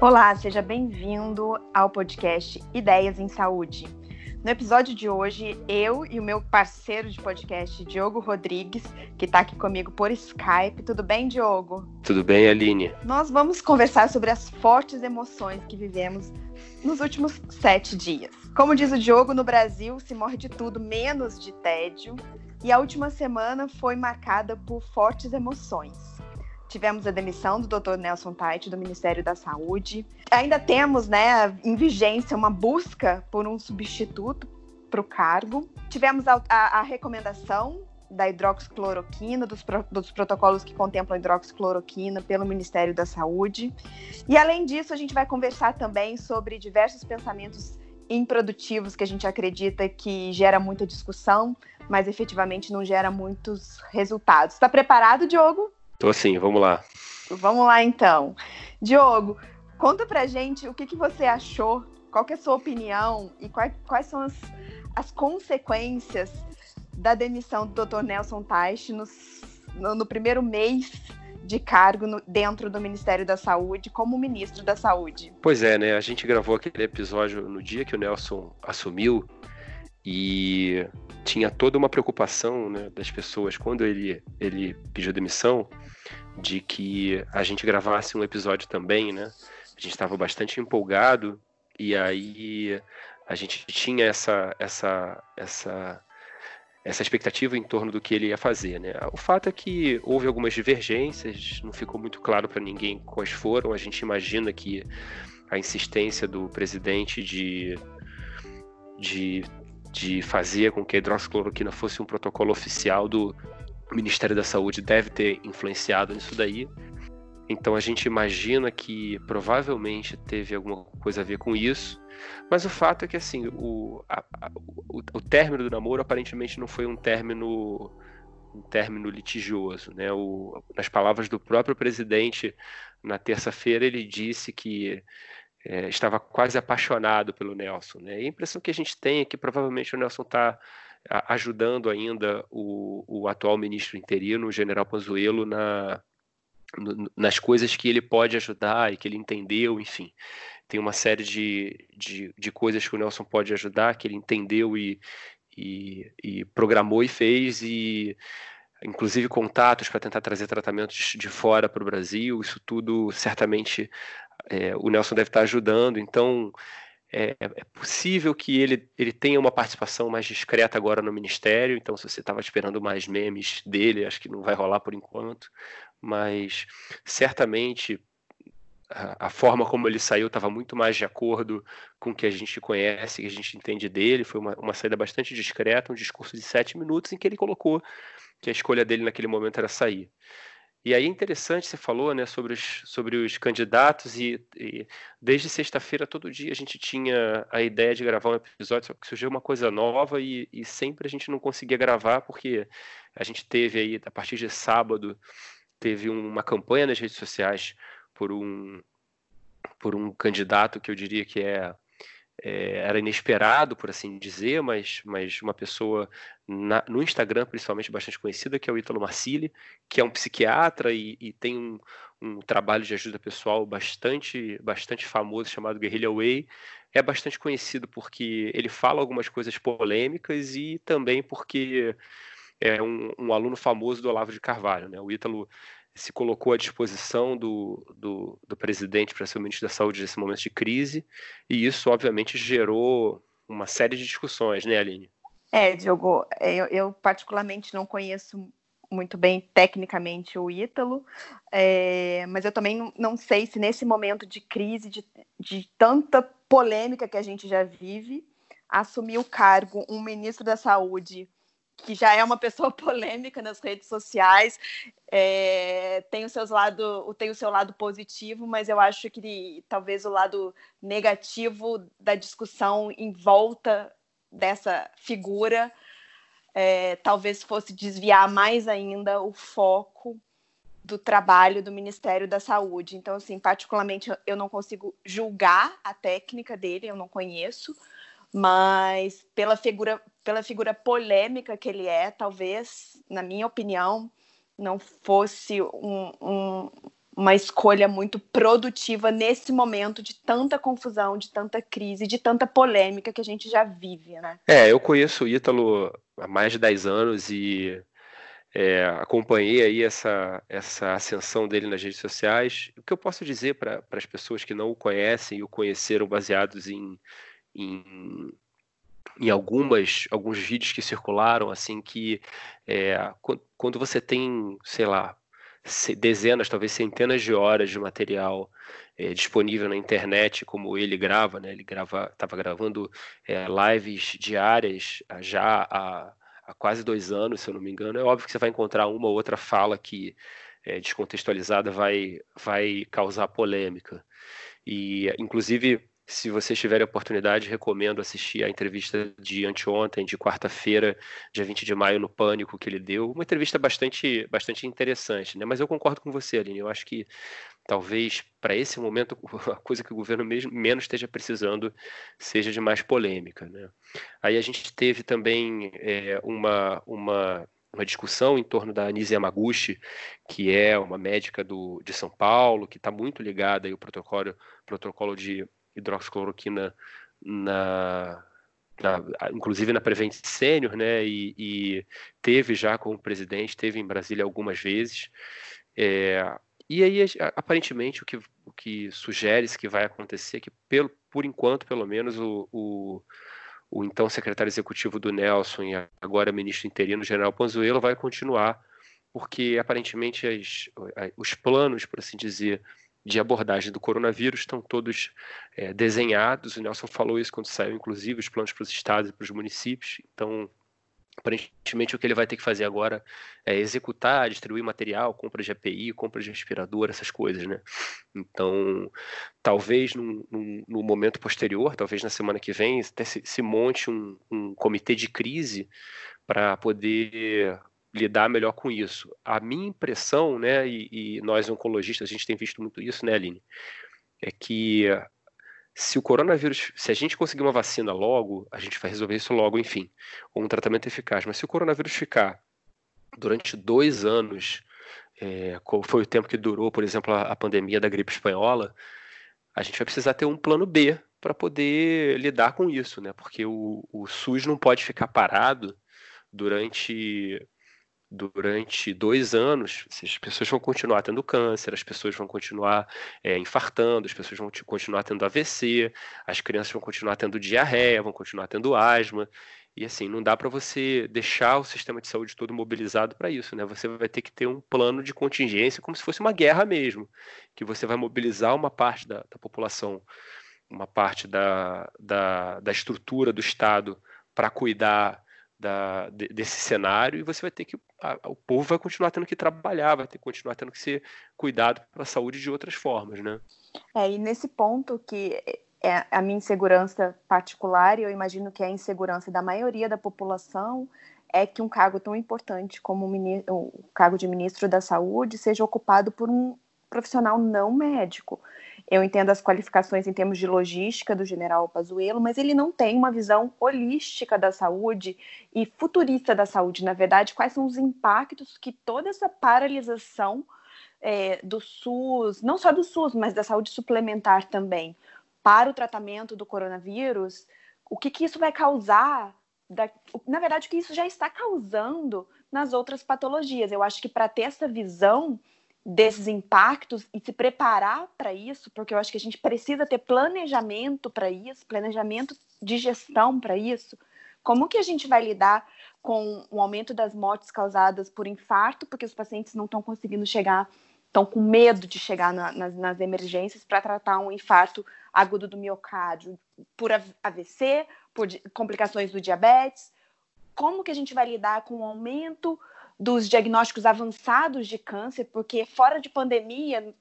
Olá, seja bem-vindo ao podcast Ideias em Saúde. No episódio de hoje, eu e o meu parceiro de podcast, Diogo Rodrigues, que está aqui comigo por Skype. Tudo bem, Diogo? Tudo bem, Aline. Nós vamos conversar sobre as fortes emoções que vivemos nos últimos sete dias. Como diz o Diogo, no Brasil se morre de tudo menos de tédio, e a última semana foi marcada por fortes emoções. Tivemos a demissão do Dr. Nelson Tait do Ministério da Saúde. Ainda temos, né, em vigência uma busca por um substituto para o cargo. Tivemos a, a, a, recomendação da hidroxicloroquina, dos, pro, dos protocolos que contemplam hidroxicloroquina pelo Ministério da Saúde. E além disso, a gente vai conversar também sobre diversos pensamentos improdutivos que a gente acredita que gera muita discussão, mas efetivamente não gera muitos resultados. Está preparado, Diogo? Tô assim, vamos lá. Vamos lá então. Diogo, conta pra gente o que, que você achou, qual que é a sua opinião e quais, quais são as, as consequências da demissão do Dr. Nelson Teich no, no, primeiro mês de cargo no, dentro do Ministério da Saúde como ministro da Saúde. Pois é, né? A gente gravou aquele episódio no dia que o Nelson assumiu e tinha toda uma preocupação né, das pessoas quando ele, ele pediu demissão de que a gente gravasse um episódio também, né? A gente estava bastante empolgado e aí a gente tinha essa essa essa essa expectativa em torno do que ele ia fazer, né? O fato é que houve algumas divergências, não ficou muito claro para ninguém quais foram. A gente imagina que a insistência do presidente de de de fazer com que a hidroxicloroquina fosse um protocolo oficial do Ministério da Saúde deve ter influenciado nisso daí. Então a gente imagina que provavelmente teve alguma coisa a ver com isso. Mas o fato é que assim, o, a, a, o, o, término do namoro aparentemente não foi um término um término litigioso, né? O, nas palavras do próprio presidente na terça-feira ele disse que é, estava quase apaixonado pelo Nelson. Né? E a impressão que a gente tem é que provavelmente o Nelson está ajudando ainda o, o, atual ministro interino, o general Panzuelo, na, no, nas coisas que ele pode ajudar e que ele entendeu, enfim. Tem uma série de, de, de coisas que o Nelson pode ajudar, que ele entendeu e, e, e programou e fez, e inclusive contatos para tentar trazer tratamentos de fora para o Brasil. Isso tudo certamente é, o Nelson deve estar ajudando, então é, é, possível que ele, ele tenha uma participação mais discreta agora no Ministério, então se você estava esperando mais memes dele, acho que não vai rolar por enquanto, mas certamente a, a forma como ele saiu estava muito mais de acordo com o que a gente conhece, que a gente entende dele, foi uma, uma saída bastante discreta, um discurso de sete minutos em que ele colocou que a escolha dele naquele momento era sair. E aí é interessante, você falou né, sobre, os, sobre os candidatos, e, e desde sexta-feira, todo dia, a gente tinha a ideia de gravar um episódio, só que surgiu uma coisa nova e, e sempre a gente não conseguia gravar, porque a gente teve aí, a partir de sábado, teve uma campanha nas redes sociais por um, por um candidato que eu diria que é é, era inesperado, por assim dizer, mas, mas uma pessoa na, no Instagram, principalmente bastante conhecida, que é o Ítalo Marcilli, que é um psiquiatra e, e tem um, um, trabalho de ajuda pessoal bastante, bastante famoso chamado Guerrilla Way. É bastante conhecido porque ele fala algumas coisas polêmicas e também porque é um, um aluno famoso do Olavo de Carvalho. Né? O Ítalo se colocou à disposição do, do, do presidente para ser o ministro da Saúde nesse momento de crise, e isso, obviamente, gerou uma série de discussões, né, Aline? É, Diogo, eu, eu particularmente não conheço muito bem tecnicamente o Ítalo, é, mas eu também não sei se nesse momento de crise, de, de tanta polêmica que a gente já vive, assumir o cargo um ministro da Saúde que já é uma pessoa polêmica nas redes sociais, é, tem, o seus lado, tem o seu lado positivo, mas eu acho que talvez o lado negativo da discussão em volta dessa figura é, talvez fosse desviar mais ainda o foco do trabalho do Ministério da Saúde. Então, assim, particularmente eu não consigo julgar a técnica dele, eu não conheço, mas pela figura, pela figura polêmica que ele é, talvez, na minha opinião, não fosse um, um, uma escolha muito produtiva nesse momento de tanta confusão, de tanta crise, de tanta polêmica que a gente já vive, né? É, eu conheço o Ítalo há mais de 10 anos e é, acompanhei aí essa, essa ascensão dele nas redes sociais. O que eu posso dizer para as pessoas que não o conhecem e o conheceram baseados em, em, em algumas, alguns vídeos que circularam, assim, que é, quando você tem, sei lá, dezenas, talvez centenas de horas de material é, disponível na internet, como ele grava, né? Ele grava, estava gravando é, lives diárias já há, há, quase dois anos, se eu não me engano. É óbvio que você vai encontrar uma ou outra fala que é, descontextualizada vai, vai causar polêmica. E, inclusive, se vocês tiverem oportunidade, recomendo assistir a entrevista de anteontem, de quarta-feira, dia 20 de maio, no Pânico, que ele deu. Uma entrevista bastante, bastante interessante, né? Mas eu concordo com você, Aline. Eu acho que talvez para esse momento a coisa que o governo mesmo, menos esteja precisando seja de mais polêmica. Né? Aí a gente teve também é, uma, uma, uma discussão em torno da Anise Yamaguchi, que é uma médica do, de São Paulo, que está muito ligada ao protocolo, protocolo de hidroxicloroquina na, na, inclusive na Prevent Senior, né, e, e, teve já como presidente, teve em Brasília algumas vezes. É, e aí, aparentemente, o que, o que sugere-se que vai acontecer, é que pelo, por enquanto, pelo menos, o, o, o então secretário executivo do Nelson e agora ministro interino, general Panzuelo, vai continuar, porque aparentemente as, os planos, por assim dizer, de abordagem do coronavírus estão todos é, desenhados. O Nelson falou isso quando saiu, inclusive, os planos para os estados e para os municípios. Então, aparentemente, o que ele vai ter que fazer agora é executar, distribuir material, compra de API, compra de respirador, essas coisas, né? Então, talvez no, no, no momento posterior, talvez na semana que vem, até se, se monte um, um comitê de crise para poder lidar melhor com isso. A minha impressão, né, e, e, nós oncologistas, a gente tem visto muito isso, né, Aline, é que se o coronavírus, se a gente conseguir uma vacina logo, a gente vai resolver isso logo, enfim, ou um tratamento eficaz. Mas se o coronavírus ficar durante dois anos, é, foi o tempo que durou, por exemplo, a, a pandemia da gripe espanhola, a gente vai precisar ter um plano B para poder lidar com isso, né? Porque o, o SUS não pode ficar parado durante durante dois anos, as pessoas vão continuar tendo câncer, as pessoas vão continuar é, infartando, as pessoas vão continuar tendo AVC, as crianças vão continuar tendo diarreia, vão continuar tendo asma. E assim, não dá para você deixar o sistema de saúde todo mobilizado para isso, né? Você vai ter que ter um plano de contingência, como se fosse uma guerra mesmo, que você vai mobilizar uma parte da, da população, uma parte da, da, da estrutura do Estado para cuidar da, de, desse cenário e você vai ter que a, o povo vai continuar tendo que trabalhar, vai ter que continuar tendo que ser cuidado pela saúde de outras formas, né? É, e nesse ponto que é a minha insegurança particular, e eu imagino que é a insegurança da maioria da população, é que um cargo tão importante como o, o cargo de ministro da Saúde seja ocupado por um profissional não médico. Eu entendo as qualificações em termos de logística do general Pazuello, mas ele não tem uma visão holística da saúde e futurista da saúde. Na verdade, quais são os impactos que toda essa paralisação é, do SUS, não só do SUS, mas da saúde suplementar também, para o tratamento do coronavírus, o que, que isso vai causar? Da, na verdade, o que isso já está causando nas outras patologias. Eu acho que para ter essa visão desses impactos e se preparar para isso, porque eu acho que a gente precisa ter planejamento para isso, planejamento de gestão para isso. Como que a gente vai lidar com o aumento das mortes causadas por infarto, porque os pacientes não estão conseguindo chegar, estão com medo de chegar na, nas, nas emergências para tratar um infarto agudo do miocárdio, por AVC, por complicações do diabetes. Como que a gente vai lidar com o aumento dos diagnósticos avançados de câncer, porque fora de pandemia,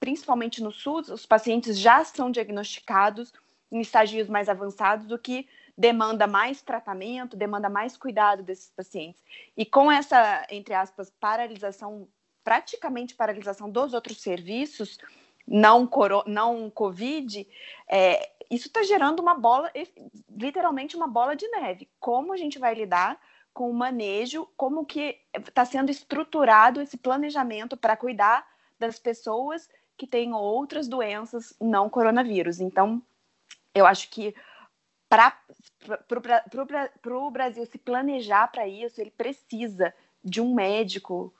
principalmente no SUS, os pacientes já são diagnosticados em estágios mais avançados, o que demanda mais tratamento, demanda mais cuidado desses pacientes. E com essa, entre aspas, paralisação, praticamente paralisação dos outros serviços, não, coro, não Covid, é, isso está gerando uma bola, literalmente uma bola de neve. Como a gente vai lidar com o manejo, como que está sendo estruturado esse planejamento para cuidar das pessoas que têm outras doenças não coronavírus. Então, eu acho que para o Brasil se planejar para isso, ele precisa de um médico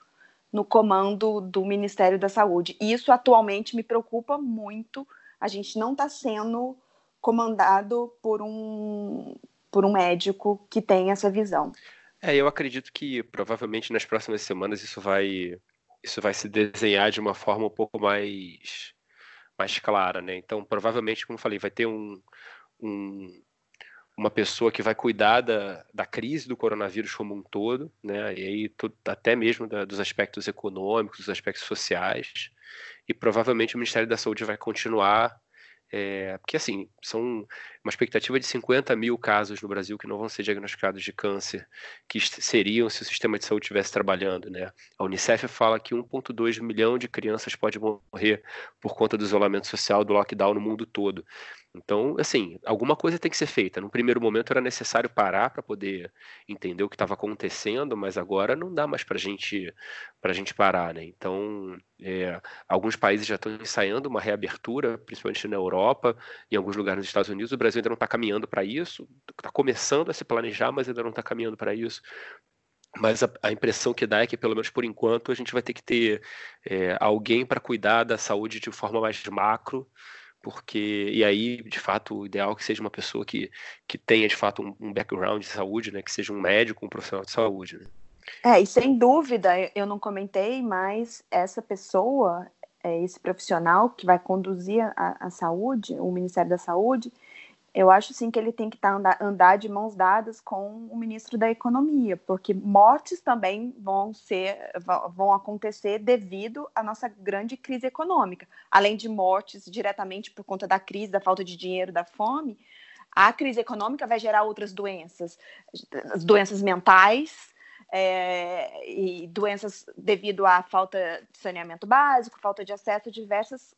no comando do Ministério da Saúde. E isso atualmente me preocupa muito. A gente não está sendo comandado por um, por um médico que tem essa visão. É, eu acredito que provavelmente nas próximas semanas isso vai isso vai se desenhar de uma forma um pouco mais mais clara, né? Então, provavelmente, como eu falei, vai ter um, um uma pessoa que vai cuidar da, da crise do coronavírus como um todo, né? E aí até mesmo da, dos aspectos econômicos, dos aspectos sociais, e provavelmente o Ministério da Saúde vai continuar é, porque, assim, são uma expectativa de 50 mil casos no Brasil que não vão ser diagnosticados de câncer, que seriam se o sistema de saúde estivesse trabalhando, né? A Unicef fala que 1,2 milhão de crianças pode morrer por conta do isolamento social, do lockdown no mundo todo. Então, assim, alguma coisa tem que ser feita. No primeiro momento era necessário parar para poder entender o que estava acontecendo, mas agora não dá mais para gente, a gente parar, né? Então, é, alguns países já estão ensaiando uma reabertura, principalmente na Europa, em alguns lugares nos Estados Unidos. O Brasil ainda não está caminhando para isso, está começando a se planejar, mas ainda não está caminhando para isso. Mas a, a, impressão que dá é que, pelo menos por enquanto, a gente vai ter que ter é, alguém para cuidar da saúde de forma mais macro porque e aí de fato o ideal é que seja uma pessoa que, que tenha de fato um, um background de saúde, né, que seja um médico, um profissional de saúde. Né? É, e sem dúvida, eu não comentei, mas essa pessoa, é, esse profissional que vai conduzir a, a saúde, o Ministério da Saúde, eu acho sim que ele tem que tá, andar, andar de mãos dadas com o ministro da Economia, porque mortes também vão ser vão acontecer devido à nossa grande crise econômica. Além de mortes diretamente por conta da crise, da falta de dinheiro, da fome, a crise econômica vai gerar outras doenças, as doenças mentais, é, e doenças devido à falta de saneamento básico, falta de acesso a diversas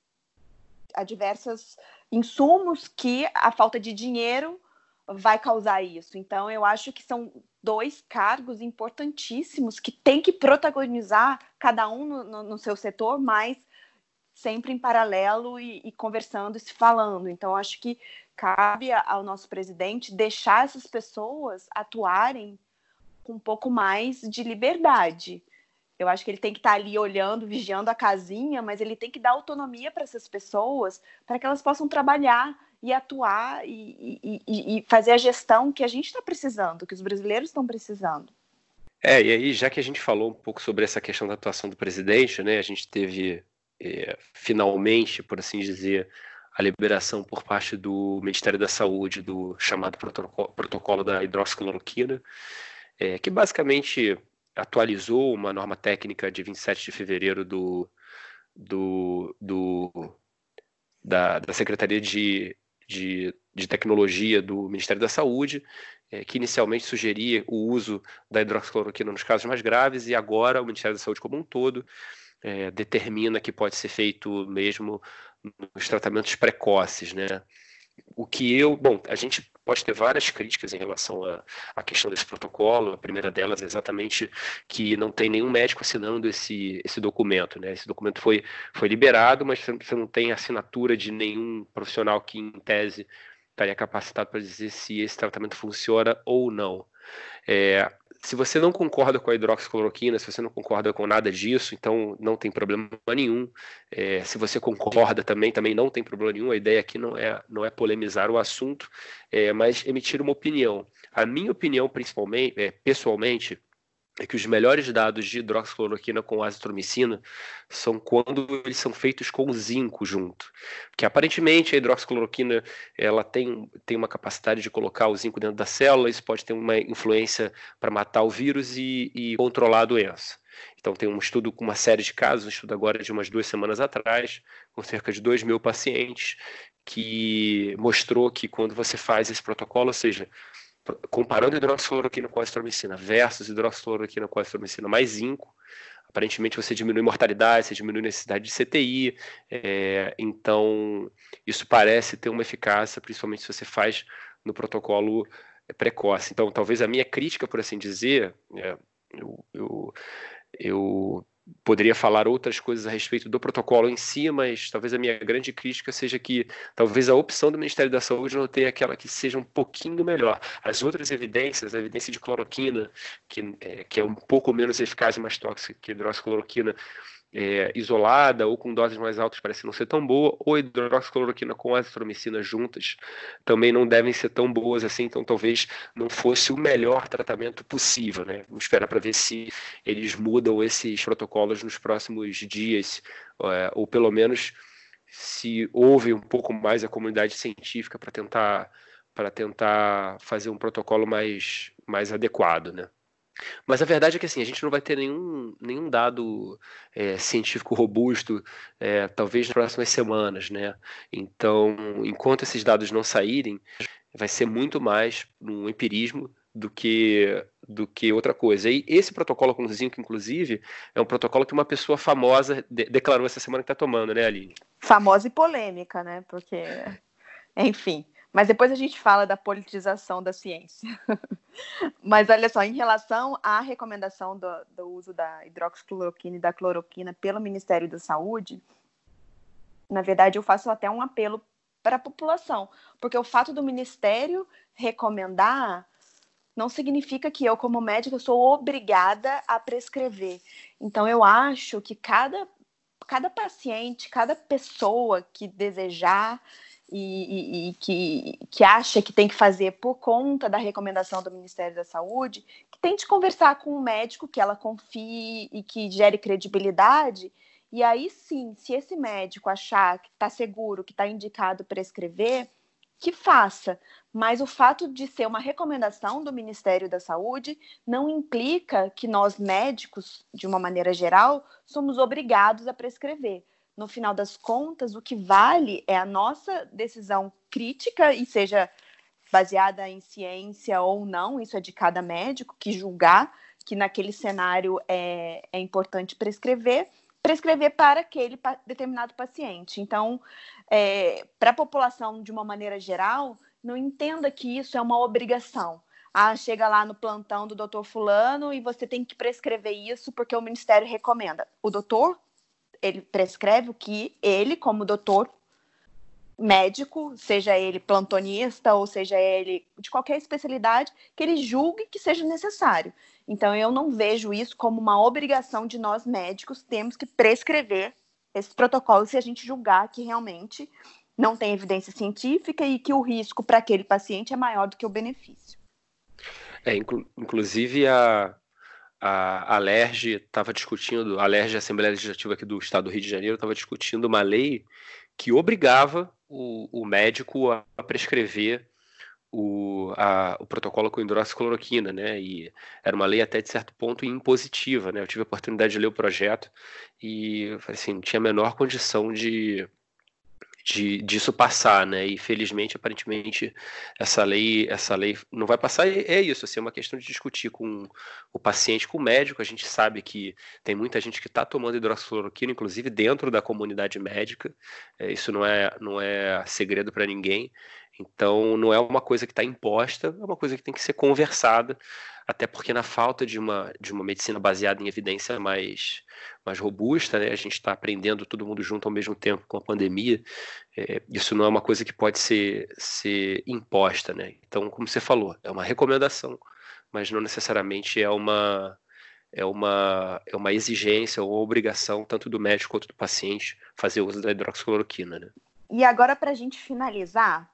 a diversos insumos que a falta de dinheiro vai causar isso. Então, eu acho que são dois cargos importantíssimos que tem que protagonizar cada um no, no, no seu setor, mas sempre em paralelo e, e, conversando e se falando. Então, acho que cabe ao nosso presidente deixar essas pessoas atuarem com um pouco mais de liberdade. Eu acho que ele tem que estar ali olhando, vigiando a casinha, mas ele tem que dar autonomia para essas pessoas, para que elas possam trabalhar e atuar e, e, e fazer a gestão que a gente está precisando, que os brasileiros estão precisando. É, e aí, já que a gente falou um pouco sobre essa questão da atuação do presidente, né, a gente teve é, finalmente, por assim dizer, a liberação por parte do Ministério da Saúde do chamado protocolo, protocolo da hidroxicloroquina, é, que basicamente atualizou uma norma técnica de 27 de fevereiro do, do, do da, da, Secretaria de, de, de, Tecnologia do Ministério da Saúde, é, que inicialmente sugeria o uso da hidroxicloroquina nos casos mais graves, e agora o Ministério da Saúde como um todo é, determina que pode ser feito mesmo nos tratamentos precoces, né? O que eu, bom, a gente pode ter várias críticas em relação à questão desse protocolo. A primeira delas é exatamente que não tem nenhum médico assinando esse, esse documento, né? Esse documento foi, foi liberado, mas você não tem assinatura de nenhum profissional que, em tese, estaria capacitado para dizer se esse tratamento funciona ou não. É, se você não concorda com a hidroxicloroquina, se você não concorda com nada disso, então não tem problema nenhum. É, se você concorda também, também não tem problema nenhum. A ideia aqui não é, não é polemizar o assunto, é, mas emitir uma opinião. A minha opinião, principalmente, é, pessoalmente, é que os melhores dados de hidroxicloroquina com azitromicina são quando eles são feitos com zinco junto. Porque aparentemente a hidroxicloroquina ela tem, tem uma capacidade de colocar o zinco dentro da célula, isso pode ter uma influência para matar o vírus e, e controlar a doença. Então tem um estudo com uma série de casos, um estudo agora de umas duas semanas atrás, com cerca de 2 mil pacientes, que mostrou que quando você faz esse protocolo, ou seja, comparando hidroxicloroquina com azitromicina versus hidroxicloroquina com azitromicina mais zinco, aparentemente você diminui mortalidade, você diminui necessidade de CTI, é, então isso parece ter uma eficácia, principalmente se você faz no protocolo precoce. Então, talvez a minha crítica, por assim dizer, é, eu, eu, eu poderia falar outras coisas a respeito do protocolo em si, mas talvez a minha grande crítica seja que talvez a opção do Ministério da Saúde não tenha aquela que seja um pouquinho melhor. As outras evidências, a evidência de cloroquina, que é, que é um pouco menos eficaz e mais tóxica que hidroxicloroquina, é, isolada ou com doses mais altas parece não ser tão boa, ou hidroxicloroquina com azitromicina juntas também não devem ser tão boas assim, então talvez não fosse o melhor tratamento possível, né? Vamos esperar para ver se eles mudam esses protocolos nos próximos dias, é, ou pelo menos se houve um pouco mais a comunidade científica para tentar para tentar fazer um protocolo mais mais adequado, né? Mas a verdade é que assim, a gente não vai ter nenhum, nenhum dado é, científico robusto, é, talvez nas próximas semanas, né? Então, enquanto esses dados não saírem, vai ser muito mais um empirismo do que do que outra coisa. E esse protocolo com zinco, inclusive, é um protocolo que uma pessoa famosa de declarou essa semana que está tomando, né, Aline? Famosa e polêmica, né? Porque, enfim, mas depois a gente fala da politização da ciência. Mas olha só, em relação à recomendação do, do, uso da hidroxicloroquina e da cloroquina pelo Ministério da Saúde, na verdade eu faço até um apelo para a população, porque o fato do Ministério recomendar não significa que eu, como médica, sou obrigada a prescrever. Então eu acho que cada, cada paciente, cada pessoa que desejar e, e, e, que, que acha que tem que fazer por conta da recomendação do Ministério da Saúde, que tente conversar com um médico que ela confie e que gere credibilidade. E aí sim, se esse médico achar que está seguro, que está indicado para escrever, que faça. Mas o fato de ser uma recomendação do Ministério da Saúde não implica que nós médicos, de uma maneira geral, somos obrigados a prescrever no final das contas, o que vale é a nossa decisão crítica, e seja baseada em ciência ou não, isso é de cada médico que julgar que naquele cenário é, é importante prescrever, prescrever para aquele determinado paciente. Então, é, para a população, de uma maneira geral, não entenda que isso é uma obrigação. Ah, chega lá no plantão do doutor Fulano e você tem que prescrever isso porque o Ministério recomenda. O doutor ele prescreve o que ele, como doutor médico, seja ele plantonista ou seja ele de qualquer especialidade, que ele julgue que seja necessário. Então, eu não vejo isso como uma obrigação de nós médicos, temos que prescrever esses protocolos se a gente julgar que realmente não tem evidência científica e que o risco para aquele paciente é maior do que o benefício. É, inclu inclusive a, a Alerj estava discutindo, a Alerj, a Assembleia Legislativa aqui do Estado do Rio de Janeiro, estava discutindo uma lei que obrigava o, o médico a, a prescrever o, a, o, protocolo com hidroxicloroquina, né? E era uma lei até de certo ponto impositiva, né? Eu tive a oportunidade de ler o projeto e assim, não tinha a menor condição de, de, disso passar, né? E felizmente, aparentemente, essa lei, essa lei não vai passar. E é isso, assim, é uma questão de discutir com o paciente, com o médico. A gente sabe que tem muita gente que está tomando hidroxicloroquina, inclusive dentro da comunidade médica. É, isso não é, não é segredo para ninguém. Então, não é uma coisa que está imposta, é uma coisa que tem que ser conversada até porque na falta de uma, de uma medicina baseada em evidência mais, mais robusta, né, a gente está aprendendo todo mundo junto ao mesmo tempo com a pandemia, é, isso não é uma coisa que pode ser, ser imposta. Né? Então, como você falou, é uma recomendação, mas não necessariamente é uma, é uma, é uma exigência ou obrigação tanto do médico quanto do paciente fazer uso da hidroxicloroquina. Né? E agora, para a gente finalizar,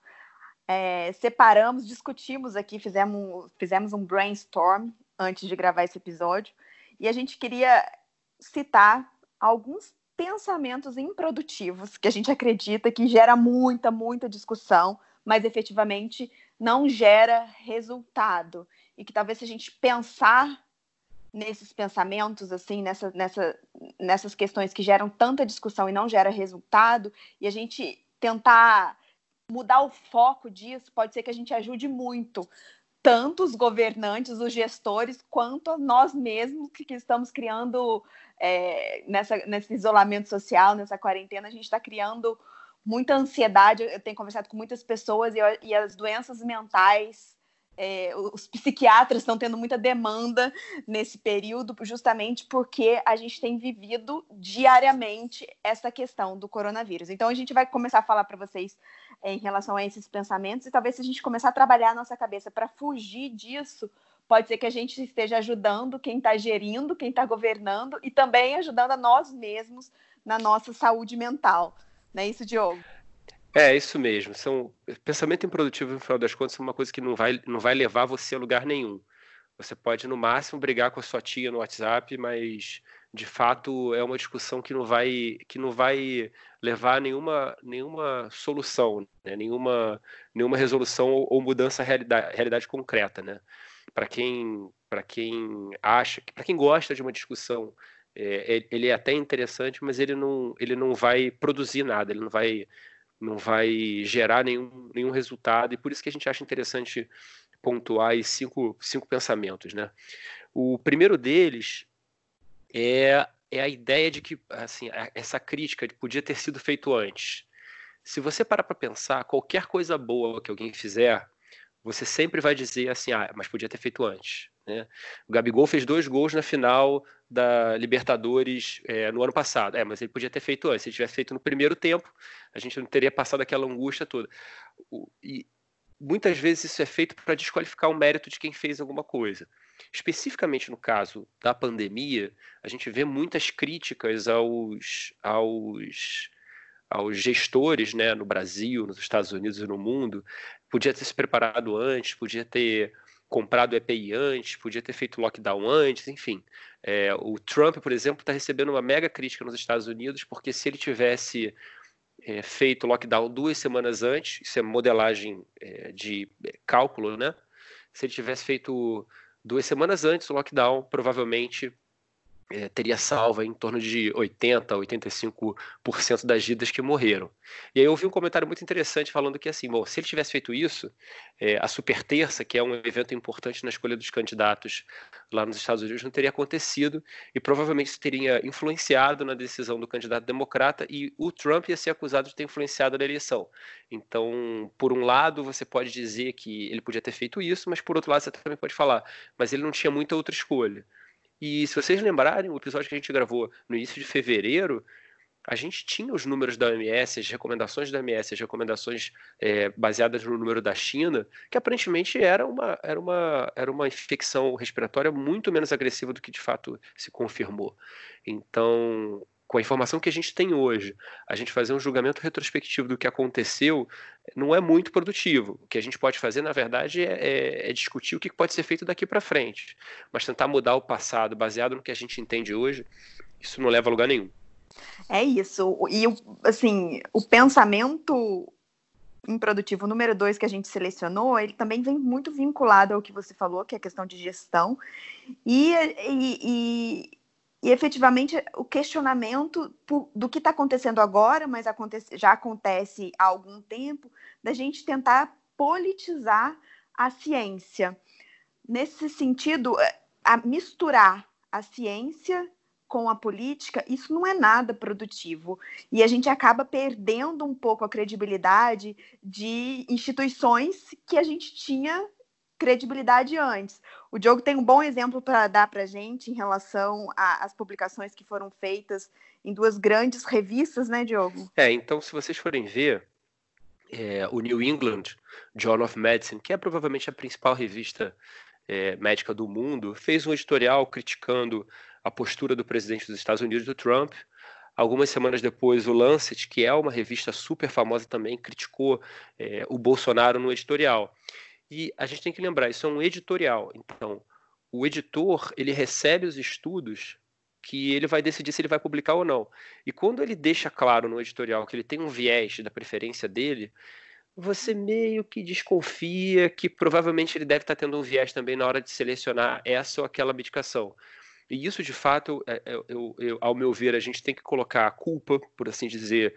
é, separamos, discutimos aqui, fizemos, fizemos um brainstorm antes de gravar esse episódio, e a gente queria citar alguns pensamentos improdutivos que a gente acredita que gera muita, muita discussão, mas efetivamente não gera resultado. E que talvez se a gente pensar nesses pensamentos, assim, nessa, nessa, nessas questões que geram tanta discussão e não gera resultado, e a gente tentar mudar o foco disso, pode ser que a gente ajude muito tanto os governantes, os gestores, quanto nós mesmos que, que estamos criando é, nessa, nesse isolamento social, nessa quarentena, a gente está criando muita ansiedade. Eu tenho conversado com muitas pessoas e, e as doenças mentais é, os psiquiatras estão tendo muita demanda nesse período, justamente porque a gente tem vivido diariamente essa questão do coronavírus. Então, a gente vai começar a falar para vocês é, em relação a esses pensamentos, e talvez se a gente começar a trabalhar a nossa cabeça para fugir disso, pode ser que a gente esteja ajudando quem está gerindo, quem está governando, e também ajudando a nós mesmos na nossa saúde mental. Não é isso, Diogo? É, isso mesmo. São, pensamento improdutivo, no final das contas, é uma coisa que não vai, não vai levar você a lugar nenhum. Você pode, no máximo, brigar com a sua tia no WhatsApp, mas de fato é uma discussão que não vai, que não vai levar a nenhuma, nenhuma solução, né? nenhuma, nenhuma resolução ou, ou mudança à realidade, realidade concreta. Né? Para quem, quem acha, para quem gosta de uma discussão, é, ele é até interessante, mas ele não, ele não vai produzir nada, ele não vai não vai gerar nenhum, nenhum resultado, e por isso que a gente acha interessante pontuar aí cinco, cinco pensamentos. Né? O primeiro deles é, é a ideia de que assim, essa crítica podia ter sido feito antes. Se você parar para pensar, qualquer coisa boa que alguém fizer, você sempre vai dizer assim, ah, mas podia ter feito antes. Né? O Gabigol fez dois gols na final da Libertadores é, no ano passado. É, mas ele podia ter feito antes. Se ele tivesse feito no primeiro tempo, a gente não teria passado aquela angústia toda. E muitas vezes isso é feito para desqualificar o mérito de quem fez alguma coisa. Especificamente no caso da pandemia, a gente vê muitas críticas aos, aos, aos gestores né, no Brasil, nos Estados Unidos e no mundo. Podia ter se preparado antes, podia ter comprado EPI antes, podia ter feito lockdown antes, enfim. É, o Trump, por exemplo, está recebendo uma mega crítica nos Estados Unidos, porque se ele tivesse é, feito lockdown duas semanas antes, isso é modelagem é, de é, cálculo, né? Se ele tivesse feito duas semanas antes o lockdown, provavelmente é, teria salva em torno de 80, 85% das vidas que morreram. E aí eu ouvi um comentário muito interessante falando que assim, bom, se ele tivesse feito isso, é, a super terça, que é um evento importante na escolha dos candidatos lá nos Estados Unidos, não teria acontecido e provavelmente isso teria influenciado na decisão do candidato democrata e o Trump ia ser acusado de ter influenciado na eleição. Então, por um lado, você pode dizer que ele podia ter feito isso, mas por outro lado, você também pode falar, mas ele não tinha muita outra escolha. E se vocês lembrarem, o episódio que a gente gravou no início de fevereiro, a gente tinha os números da OMS, as recomendações da OMS, as recomendações é, baseadas no número da China, que aparentemente era uma, era, uma, era uma infecção respiratória muito menos agressiva do que de fato se confirmou. Então, com a informação que a gente tem hoje, a gente fazer um julgamento retrospectivo do que aconteceu não é muito produtivo. O que a gente pode fazer, na verdade, é, é, é discutir o que pode ser feito daqui para frente. Mas tentar mudar o passado baseado no que a gente entende hoje, isso não leva a lugar nenhum. É isso. E, assim, o pensamento improdutivo número dois que a gente selecionou, ele também vem muito vinculado ao que você falou, que é a questão de gestão. E, e, e efetivamente o questionamento do que está acontecendo agora, mas acontece, já acontece há algum tempo, da gente tentar politizar a ciência. Nesse sentido, é, a misturar a ciência com a política, isso não é nada produtivo. E a gente acaba perdendo um pouco a credibilidade de instituições que a gente tinha credibilidade antes. O Diogo tem um bom exemplo para dar para gente em relação às publicações que foram feitas em duas grandes revistas, né, Diogo? É, então, se vocês forem ver, é, o New England Journal of Medicine, que é provavelmente a principal revista é, médica do mundo, fez um editorial criticando a postura do presidente dos Estados Unidos, do Trump. Algumas semanas depois, o Lancet, que é uma revista super famosa também, criticou é, o Bolsonaro no editorial. E a gente tem que lembrar, isso é um editorial. Então, o editor, ele recebe os estudos que ele vai decidir se ele vai publicar ou não. E quando ele deixa claro no editorial que ele tem um viés da preferência dele, você meio que desconfia que provavelmente ele deve estar tendo um viés também na hora de selecionar essa ou aquela medicação. E isso, de fato, eu, é, é, eu, eu, ao meu ver, a gente tem que colocar a culpa, por assim dizer,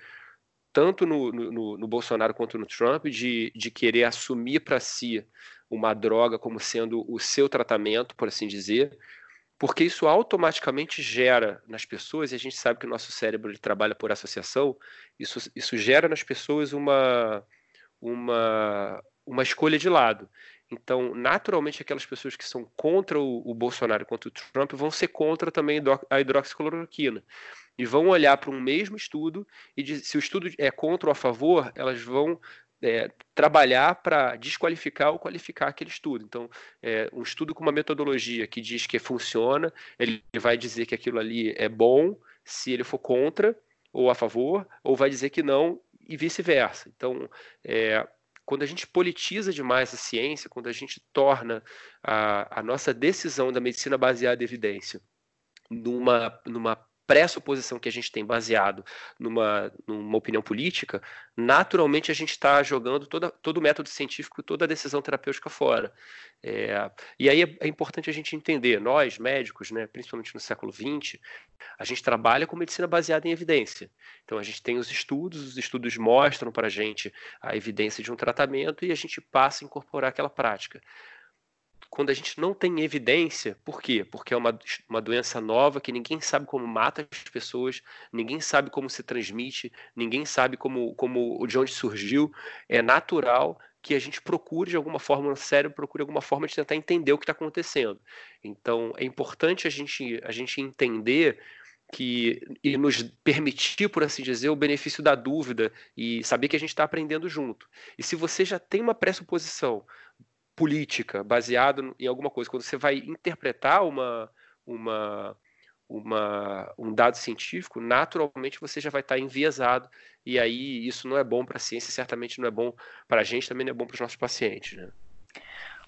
tanto no, no, no, Bolsonaro quanto no Trump, de, de querer assumir para si uma droga como sendo o seu tratamento, por assim dizer, porque isso automaticamente gera nas pessoas, e a gente sabe que o nosso cérebro ele trabalha por associação, isso, isso gera nas pessoas uma, uma, uma escolha de lado. Então, naturalmente, aquelas pessoas que são contra o, o Bolsonaro, contra o Trump, vão ser contra também a hidroxicloroquina. E vão olhar para um mesmo estudo e se o estudo é contra ou a favor, elas vão é, trabalhar para desqualificar ou qualificar aquele estudo. Então, é, um estudo com uma metodologia que diz que funciona, ele vai dizer que aquilo ali é bom se ele for contra ou a favor, ou vai dizer que não e vice-versa. Então, é, quando a gente politiza demais a ciência, quando a gente torna a, a nossa decisão da medicina baseada em evidência numa, numa pressuposição que a gente tem baseado numa, numa opinião política, naturalmente a gente está jogando toda, todo o método científico, toda a decisão terapêutica fora. É, e aí é, é, importante a gente entender, nós, médicos, né, principalmente no século XX, a gente trabalha com medicina baseada em evidência. Então a gente tem os estudos, os estudos mostram para a gente a evidência de um tratamento e a gente passa a incorporar aquela prática quando a gente não tem evidência, por quê? Porque é uma, uma doença nova que ninguém sabe como mata as pessoas, ninguém sabe como se transmite, ninguém sabe como, como de onde surgiu. É natural que a gente procure de alguma forma, no cérebro procure alguma forma de tentar entender o que está acontecendo. Então, é importante a gente, a gente entender que e nos permitir, por assim dizer, o benefício da dúvida e saber que a gente está aprendendo junto. E se você já tem uma pressuposição política, baseado em alguma coisa. Quando você vai interpretar uma, uma, uma, um dado científico, naturalmente você já vai estar enviesado, e aí isso não é bom para a ciência, certamente não é bom para a gente, também não é bom para os nossos pacientes. Né?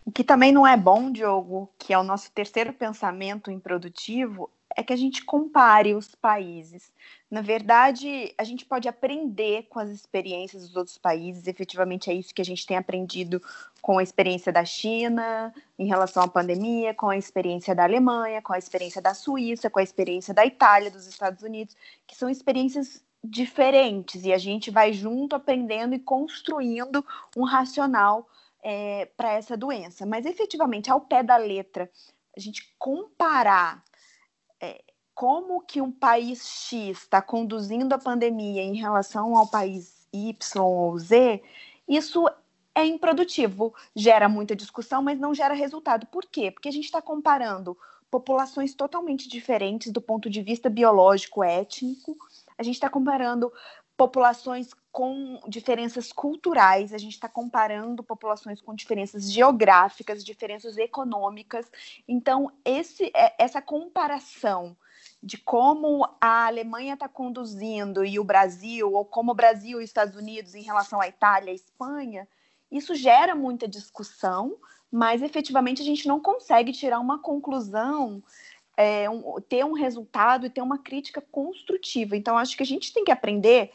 O que também não é bom, Diogo, que é o nosso terceiro pensamento improdutivo, é que a gente compare os países. Na verdade, a gente pode aprender com as experiências dos outros países, efetivamente é isso que a gente tem aprendido com a experiência da China em relação à pandemia, com a experiência da Alemanha, com a experiência da Suíça, com a experiência da Itália, dos Estados Unidos, que são experiências diferentes e a gente vai junto aprendendo e construindo um racional é, para essa doença. Mas efetivamente, ao pé da letra, a gente comparar é, como que um país X está conduzindo a pandemia em relação ao país Y ou Z, isso é improdutivo, gera muita discussão, mas não gera resultado. Por quê? Porque a gente está comparando populações totalmente diferentes do ponto de vista biológico, étnico, a gente está comparando populações com diferenças culturais, a gente está comparando populações com diferenças geográficas, diferenças econômicas. Então, esse, é, essa comparação de como a Alemanha está conduzindo e o Brasil, ou como o Brasil e os Estados Unidos em relação à Itália e Espanha, isso gera muita discussão, mas efetivamente a gente não consegue tirar uma conclusão é, um, ter um resultado e ter uma crítica construtiva. Então, acho que a gente tem que aprender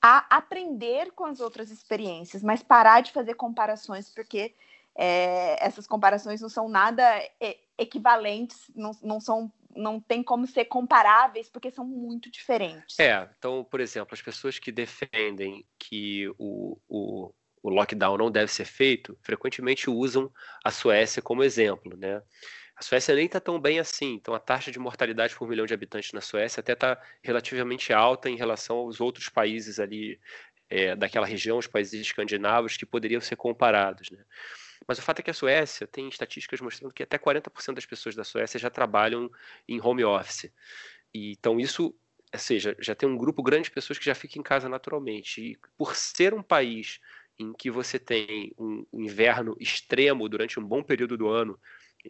a aprender com as outras experiências, mas parar de fazer comparações, porque é, essas comparações não são nada equivalentes, não, não são não tem como ser comparáveis porque são muito diferentes. É, então, por exemplo, as pessoas que defendem que o, o, o lockdown não deve ser feito, frequentemente usam a Suécia como exemplo, né? A Suécia nem está tão bem assim, então a taxa de mortalidade por milhão de habitantes na Suécia até está relativamente alta em relação aos outros países ali é, daquela região, os países escandinavos, que poderiam ser comparados. Né? Mas o fato é que a Suécia tem estatísticas mostrando que até 40% das pessoas da Suécia já trabalham em home office. E, então isso, ou seja, já tem um grupo grande de pessoas que já ficam em casa naturalmente. E por ser um país em que você tem um inverno extremo durante um bom período do ano,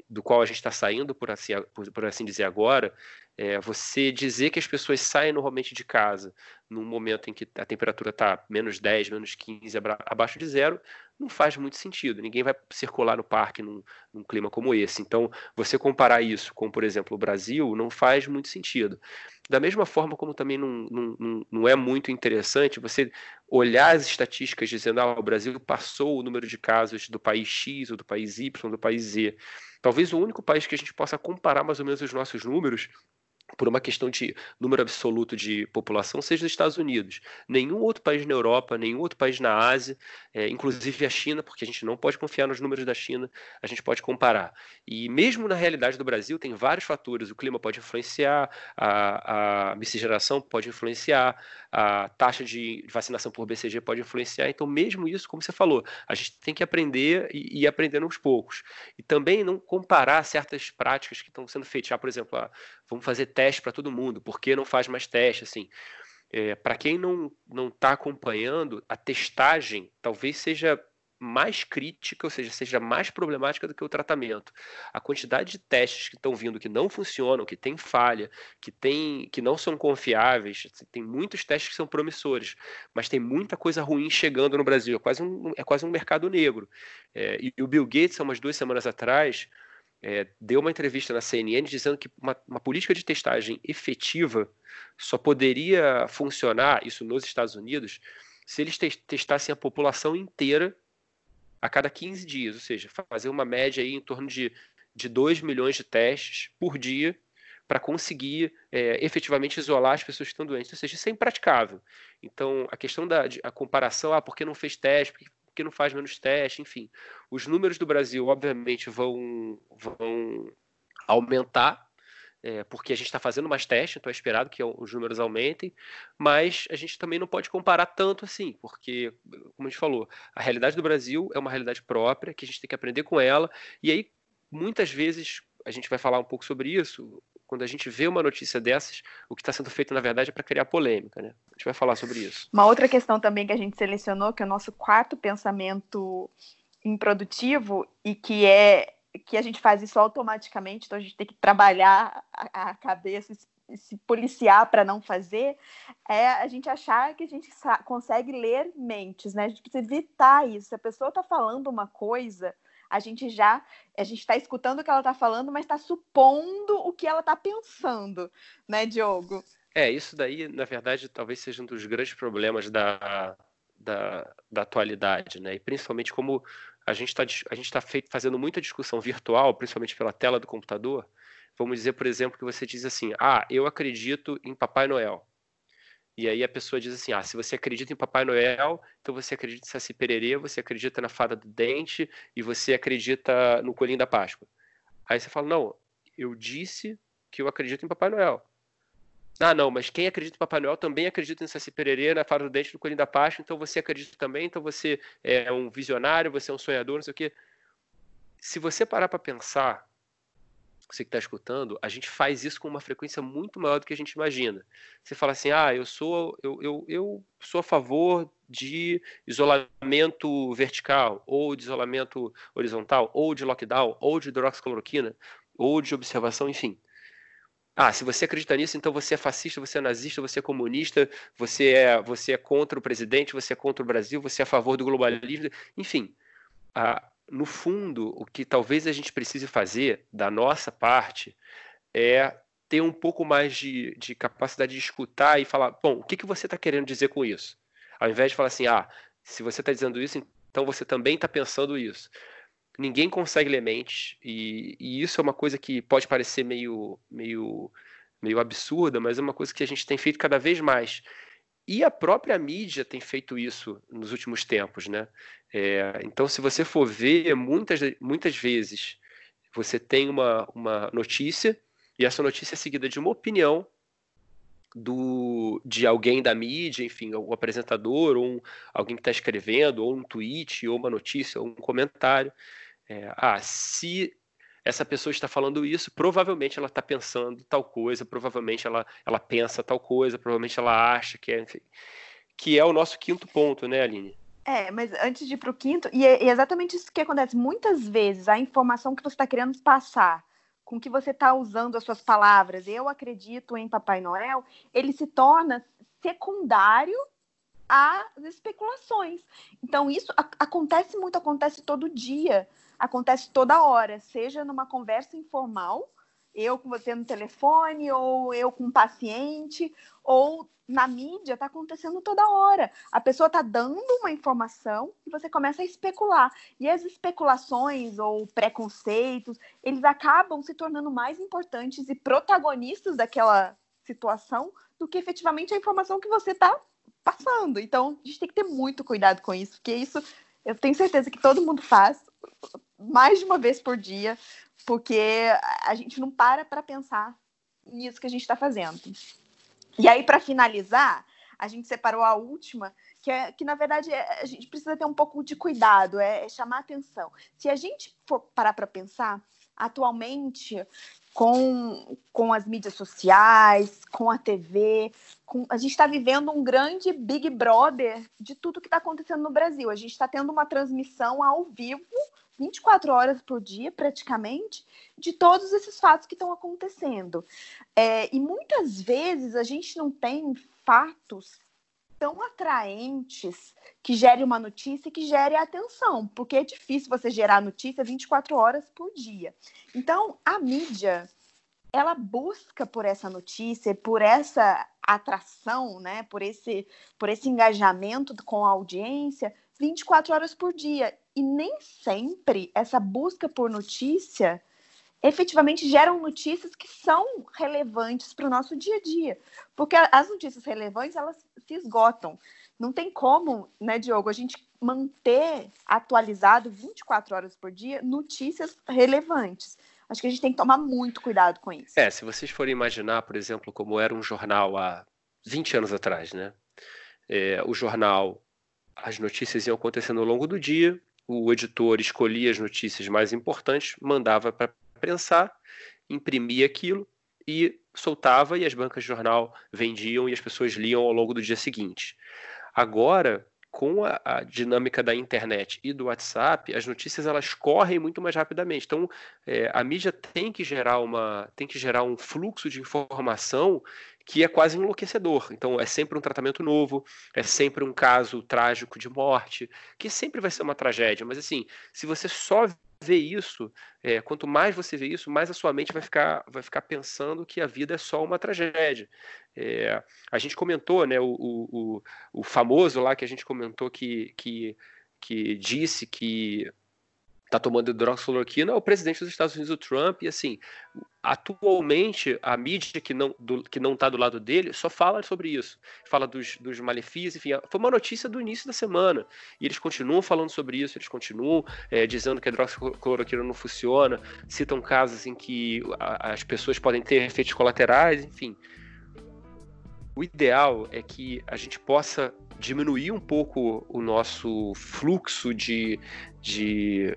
do qual a gente está saindo, por assim, por, por assim dizer agora, é, você dizer que as pessoas saem normalmente de casa num momento em que a temperatura está menos 10, menos 15, abaixo de zero, não faz muito sentido. Ninguém vai circular no parque num, num, clima como esse. Então, você comparar isso com, por exemplo, o Brasil, não faz muito sentido. Da mesma forma como também não, não, não é muito interessante você olhar as estatísticas dizendo ah, o Brasil passou o número de casos do país X ou do país Y, do país Z. Talvez o único país que a gente possa comparar mais ou menos os nossos números por uma questão de número absoluto de população, seja os Estados Unidos. Nenhum outro país na Europa, nenhum outro país na Ásia, é, inclusive a China, porque a gente não pode confiar nos números da China, a gente pode comparar. E mesmo na realidade do Brasil, tem vários fatores. O clima pode influenciar, a, a miscigenação pode influenciar, a taxa de vacinação por BCG pode influenciar. Então, mesmo isso, como você falou, a gente tem que aprender e ir aprendendo aos poucos. E também não comparar certas práticas que estão sendo feitas. Ah, por exemplo, ah, vamos fazer teste para todo mundo, por que não faz mais teste? Assim, é, para quem não está acompanhando, a testagem talvez seja mais crítica, ou seja, seja mais problemática do que o tratamento. A quantidade de testes que estão vindo que não funcionam, que tem falha, que, tem, que não são confiáveis, assim, tem muitos testes que são promissores, mas tem muita coisa ruim chegando no Brasil. É quase um, é quase um mercado negro. É, e, e o Bill Gates, há umas duas semanas atrás, é, deu uma entrevista na CNN dizendo que uma, uma, política de testagem efetiva só poderia funcionar, isso nos Estados Unidos, se eles te testassem a população inteira a cada 15 dias, ou seja, fazer uma média aí em torno de, de 2 milhões de testes por dia para conseguir é, efetivamente isolar as pessoas que estão doentes. Ou seja, isso é impraticável. Então, a questão da a comparação, ah, por que não fez teste, por que não faz menos teste, enfim. Os números do Brasil, obviamente, vão, vão aumentar é, porque a gente está fazendo mais testes, então é esperado que os números aumentem, mas a gente também não pode comparar tanto assim, porque, como a gente falou, a realidade do Brasil é uma realidade própria, que a gente tem que aprender com ela, e aí, muitas vezes, a gente vai falar um pouco sobre isso, quando a gente vê uma notícia dessas, o que está sendo feito, na verdade, é para criar polêmica, né? A gente vai falar sobre isso. Uma outra questão também que a gente selecionou, que é o nosso quarto pensamento improdutivo, e que é que a gente faz isso automaticamente, então a gente tem que trabalhar a, a cabeça se policiar para não fazer, é a gente achar que a gente consegue ler mentes, né? A gente precisa evitar isso. Se a pessoa está falando uma coisa, a gente já a gente está escutando o que ela está falando, mas está supondo o que ela está pensando, né, Diogo? É, isso daí, na verdade, talvez seja um dos grandes problemas da, da, da atualidade, né? E principalmente como a gente está gente tá fazendo muita discussão virtual, principalmente pela tela do computador. Vamos dizer, por exemplo, que você diz assim: Ah, eu acredito em Papai Noel. E aí a pessoa diz assim: Ah, se você acredita em Papai Noel, então você acredita em Saci Pererê, você acredita na Fada do Dente e você acredita no Coelhinho da Páscoa. Aí você fala: Não, eu disse que eu acredito em Papai Noel. Ah, não, mas quem acredita em Papai Noel também acredita em Saci Pererê, na Fada do Dente, no Coelhinho da Páscoa, então você acredita também, então você é um visionário, você é um sonhador, não sei o quê. Se você parar para pensar, você que está escutando, a gente faz isso com uma frequência muito maior do que a gente imagina. Você fala assim, ah, eu sou, eu, eu, eu sou a favor de isolamento vertical, ou de isolamento horizontal, ou de lockdown, ou de hidroxicloroquina, ou de observação, enfim. Ah, se você acredita nisso, então você é fascista, você é nazista, você é comunista, você é, você é contra o presidente, você é contra o Brasil, você é a favor do globalismo, enfim. Ah, no fundo, o que talvez a gente precise fazer da nossa parte é ter um pouco mais de, de capacidade de escutar e falar, bom, o que, que você está querendo dizer com isso? Ao invés de falar assim, ah, se você está dizendo isso, então você também está pensando isso ninguém consegue ler mentes, e, e, isso é uma coisa que pode parecer meio, meio, meio absurda, mas é uma coisa que a gente tem feito cada vez mais. E a própria mídia tem feito isso nos últimos tempos, né? É, então, se você for ver, muitas, muitas vezes você tem uma, uma notícia, e essa notícia é seguida de uma opinião do, de alguém da mídia, enfim, o apresentador, ou um, alguém que está escrevendo, ou um tweet, ou uma notícia, ou um comentário. É, ah, se essa pessoa está falando isso, provavelmente ela está pensando tal coisa, provavelmente ela, ela pensa tal coisa, provavelmente ela acha que é, enfim, que é o nosso quinto ponto, né, Aline? É, mas antes de ir para o quinto, e é exatamente isso que acontece. Muitas vezes a informação que você está querendo passar, com que você está usando as suas palavras, eu acredito em Papai Noel, ele se torna secundário às especulações. Então, isso acontece muito, acontece todo dia acontece toda hora, seja numa conversa informal, eu com você no telefone, ou eu com um paciente, ou na mídia, está acontecendo toda hora. A pessoa está dando uma informação e você começa a especular. E as especulações ou preconceitos, eles acabam se tornando mais importantes e protagonistas daquela situação do que efetivamente a informação que você está passando. Então, a gente tem que ter muito cuidado com isso, porque isso eu tenho certeza que todo mundo faz mais de uma vez por dia, porque a gente não para para pensar nisso que a gente está fazendo. E aí, para finalizar, a gente separou a última, que é que na verdade é, a gente precisa ter um pouco de cuidado, é, é chamar atenção. Se a gente for parar para pensar, atualmente com, com as mídias sociais, com a TV. Com... A gente está vivendo um grande Big Brother de tudo que está acontecendo no Brasil. A gente está tendo uma transmissão ao vivo, 24 horas por dia, praticamente, de todos esses fatos que estão acontecendo. É, e muitas vezes a gente não tem fatos tão atraentes que gere uma notícia que gere atenção, porque é difícil você gerar notícia 24 horas por dia. Então, a mídia, ela busca por essa notícia, por essa atração, né, por esse por esse engajamento com a audiência 24 horas por dia. E nem sempre essa busca por notícia efetivamente geram notícias que são relevantes para o nosso dia a dia. Porque as notícias relevantes, elas se esgotam. Não tem como, né, Diogo, a gente manter atualizado 24 horas por dia notícias relevantes. Acho que a gente tem que tomar muito cuidado com isso. É, se vocês forem imaginar, por exemplo, como era um jornal há 20 anos atrás, né? É, o jornal, as notícias iam acontecendo ao longo do dia, o editor escolhia as notícias mais importantes, mandava para prensar, imprimia aquilo e soltava e as bancas de jornal vendiam e as pessoas liam ao longo do dia seguinte. Agora, com a, a, dinâmica da internet e do WhatsApp, as notícias elas correm muito mais rapidamente. Então, é, a mídia tem que gerar uma, tem que gerar um fluxo de informação que é quase enlouquecedor. Então, é sempre um tratamento novo, é sempre um caso trágico de morte, que sempre vai ser uma tragédia. Mas assim, se você só vê isso, é, quanto mais você vê isso, mais a sua mente vai ficar, vai ficar pensando que a vida é só uma tragédia. É, a gente comentou, né, o, o, o, famoso lá que a gente comentou que, que, que disse que está tomando hidroxicloroquina é o presidente dos Estados Unidos, o Trump, e assim, atualmente a mídia que não que não está do lado dele só fala sobre isso, fala dos, dos malefícios, enfim, foi uma notícia do início da semana, e eles continuam falando sobre isso, eles continuam é, dizendo que a hidroxicloroquina não funciona, citam casos em que as pessoas podem ter efeitos colaterais, enfim. O ideal é que a gente possa diminuir um pouco o nosso fluxo de, de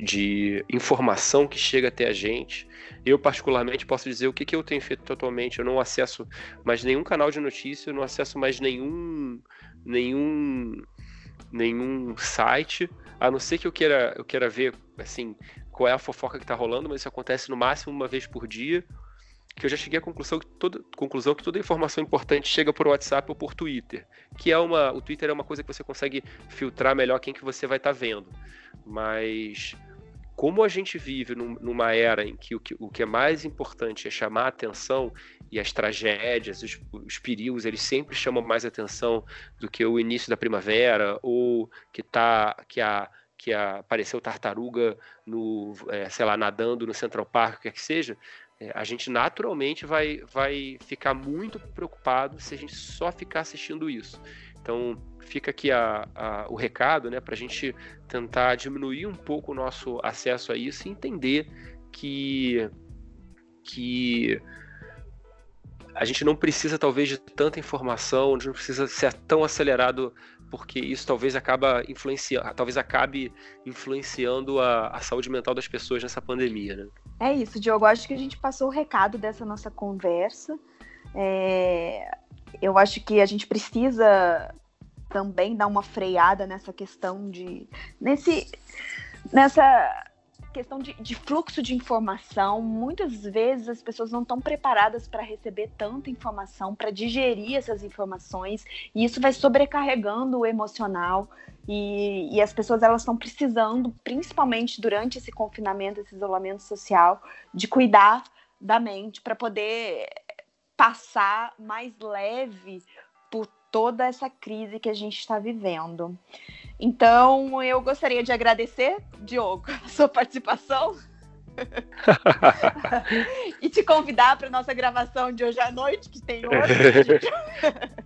de informação que chega até a gente. Eu, particularmente, posso dizer o que, que eu tenho feito atualmente. Eu não acesso mais nenhum canal de notícia, eu não acesso mais nenhum, nenhum, nenhum site, a não ser que eu queira, eu queira ver assim, qual é a fofoca que está rolando, mas isso acontece no máximo uma vez por dia. Que eu já cheguei à conclusão que toda, conclusão que toda informação importante chega por WhatsApp ou por Twitter. Que é uma. O Twitter é uma coisa que você consegue filtrar melhor quem que você vai estar tá vendo. Mas como a gente vive num, numa era em que o, que o que é mais importante é chamar a atenção e as tragédias, os, os, perigos, eles sempre chamam mais atenção do que o início da primavera ou que tá que a que a, apareceu tartaruga no, é, sei lá, nadando no Central Park, o que quer que seja, é, a gente naturalmente vai, vai ficar muito preocupado se a gente só ficar assistindo isso. Então, fica aqui a, a, o recado né, para a gente tentar diminuir um pouco o nosso acesso a isso e entender que, que a gente não precisa talvez de tanta informação, a gente não precisa ser tão acelerado porque isso talvez acaba influenciando, talvez acabe influenciando a, a, saúde mental das pessoas nessa pandemia, né? É isso, Diogo. Acho que a gente passou o recado dessa nossa conversa. É, eu acho que a gente precisa também dar uma freada nessa questão de. nesse, nessa questão de, de fluxo de informação. Muitas vezes as pessoas não estão preparadas para receber tanta informação, para digerir essas informações, e isso vai sobrecarregando o emocional. E, e as pessoas elas estão precisando, principalmente durante esse confinamento, esse isolamento social, de cuidar da mente para poder passar mais leve por toda essa crise que a gente está vivendo. Então, eu gostaria de agradecer, Diogo, a sua participação. e te convidar para nossa gravação de hoje à noite, que tem hoje.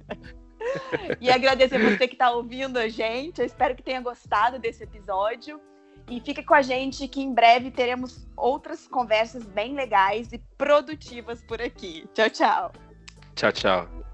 e agradecer você que está ouvindo a gente. Eu espero que tenha gostado desse episódio. E fica com a gente que em breve teremos outras conversas bem legais e produtivas por aqui. Tchau, tchau. Tchau, tchau.